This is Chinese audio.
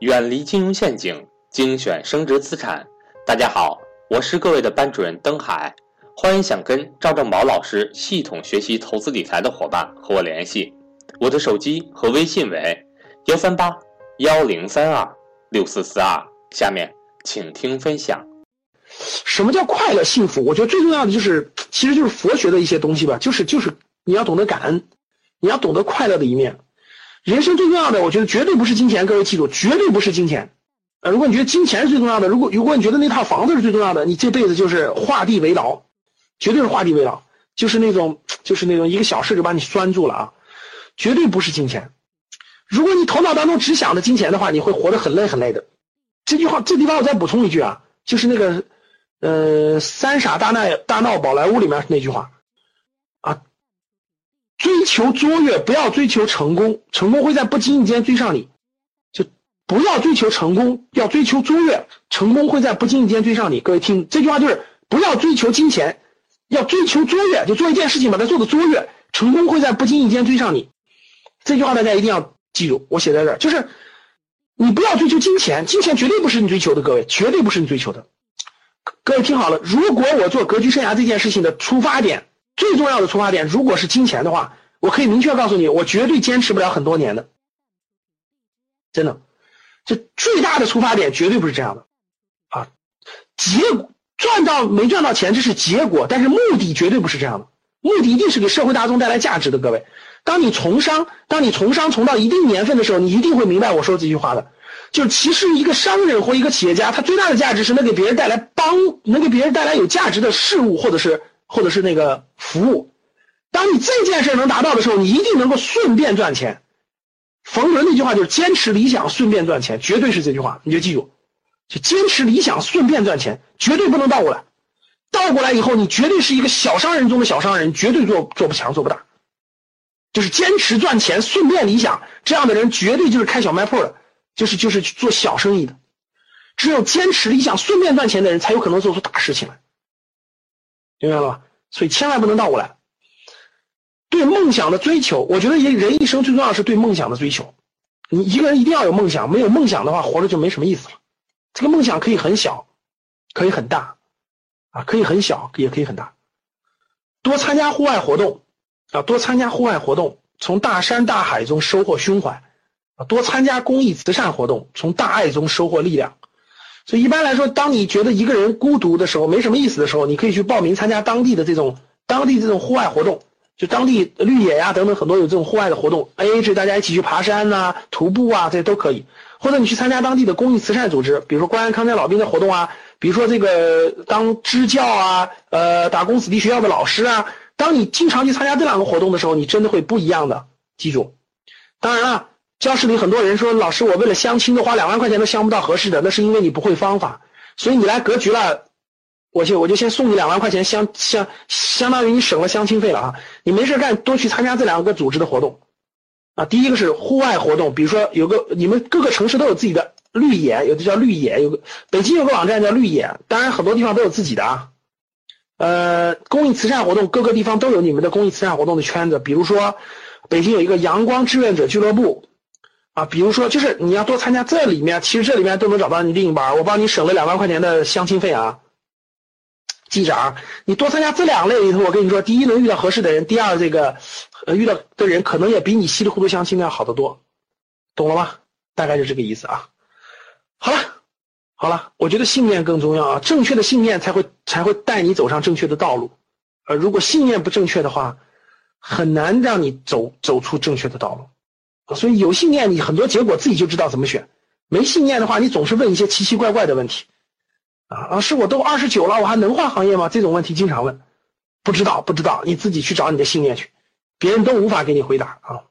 远离金融陷阱，精选升值资产。大家好，我是各位的班主任登海，欢迎想跟赵正宝老师系统学习投资理财的伙伴和我联系，我的手机和微信为幺三八幺零三二六四四二。下面请听分享。什么叫快乐幸福？我觉得最重要的就是，其实就是佛学的一些东西吧，就是就是你要懂得感恩，你要懂得快乐的一面。人生最重要的，我觉得绝对不是金钱。各位记住，绝对不是金钱。呃，如果你觉得金钱是最重要的，如果如果你觉得那套房子是最重要的，你这辈子就是画地为牢，绝对是画地为牢，就是那种就是那种一个小事就把你拴住了啊！绝对不是金钱。如果你头脑当中只想着金钱的话，你会活得很累很累的。这句话，这地方我再补充一句啊，就是那个呃《三傻大闹大闹宝莱坞》里面那句话。追求卓越，不要追求成功，成功会在不经意间追上你。就不要追求成功，要追求卓越，成功会在不经意间追上你。各位听这句话，就是不要追求金钱，要追求卓越，就做一件事情把它做的卓越，成功会在不经意间追上你。这句话大家一定要记住，我写在这儿，就是你不要追求金钱，金钱绝对不是你追求的，各位绝对不是你追求的。各位听好了，如果我做格局生涯这件事情的出发点。最重要的出发点，如果是金钱的话，我可以明确告诉你，我绝对坚持不了很多年的，真的。这最大的出发点绝对不是这样的啊！结果赚到没赚到钱，这是结果，但是目的绝对不是这样的。目的一定是给社会大众带来价值的。各位，当你从商，当你从商从到一定年份的时候，你一定会明白我说这句话的。就是其实一个商人或一个企业家，他最大的价值是能给别人带来帮，能给别人带来有价值的事物，或者是。或者是那个服务，当你这件事能达到的时候，你一定能够顺便赚钱。冯仑那句话就是坚持理想，顺便赚钱，绝对是这句话，你就记住，就坚持理想，顺便赚钱，绝对不能倒过来。倒过来以后，你绝对是一个小商人中的小商人，绝对做做不强，做不大。就是坚持赚钱，顺便理想，这样的人绝对就是开小卖铺的，就是就是做小生意的。只有坚持理想，顺便赚钱的人，才有可能做出大事情来。明白了吧？所以千万不能倒过来。对梦想的追求，我觉得人人一生最重要的是对梦想的追求。你一个人一定要有梦想，没有梦想的话，活着就没什么意思了。这个梦想可以很小，可以很大，啊，可以很小，也可以很大。多参加户外活动，啊，多参加户外活动，从大山大海中收获胸怀，啊，多参加公益慈善活动，从大爱中收获力量。所以一般来说，当你觉得一个人孤独的时候，没什么意思的时候，你可以去报名参加当地的这种当地这种户外活动，就当地绿野呀等等很多有这种户外的活动，A A 制大家一起去爬山呐、徒步啊，这都可以。或者你去参加当地的公益慈善组织，比如说关爱康健老兵的活动啊，比如说这个当支教啊、呃打工子弟学校的老师啊。当你经常去参加这两个活动的时候，你真的会不一样的。记住，当然了。教室里很多人说：“老师，我为了相亲都花两万块钱都相不到合适的，那是因为你不会方法。所以你来格局了，我就我就先送你两万块钱相相，相当于你省了相亲费了啊！你没事干，多去参加这两个组织的活动啊。第一个是户外活动，比如说有个你们各个城市都有自己的绿野，有的叫绿野，有个北京有个网站叫绿野，当然很多地方都有自己的啊。呃，公益慈善活动，各个地方都有你们的公益慈善活动的圈子，比如说北京有一个阳光志愿者俱乐部。”啊，比如说，就是你要多参加这里面，其实这里面都能找到你另一半，我帮你省了两万块钱的相亲费啊。记着啊，你多参加这两类里头，我跟你说，第一能遇到合适的人，第二这个呃遇到的人可能也比你稀里糊涂相亲的要好得多，懂了吗？大概就这个意思啊。好了，好了，我觉得信念更重要啊，正确的信念才会才会带你走上正确的道路，呃，如果信念不正确的话，很难让你走走出正确的道路。所以有信念，你很多结果自己就知道怎么选；没信念的话，你总是问一些奇奇怪怪的问题。啊，老师，我都二十九了，我还能换行业吗？这种问题经常问，不知道，不知道，你自己去找你的信念去，别人都无法给你回答啊。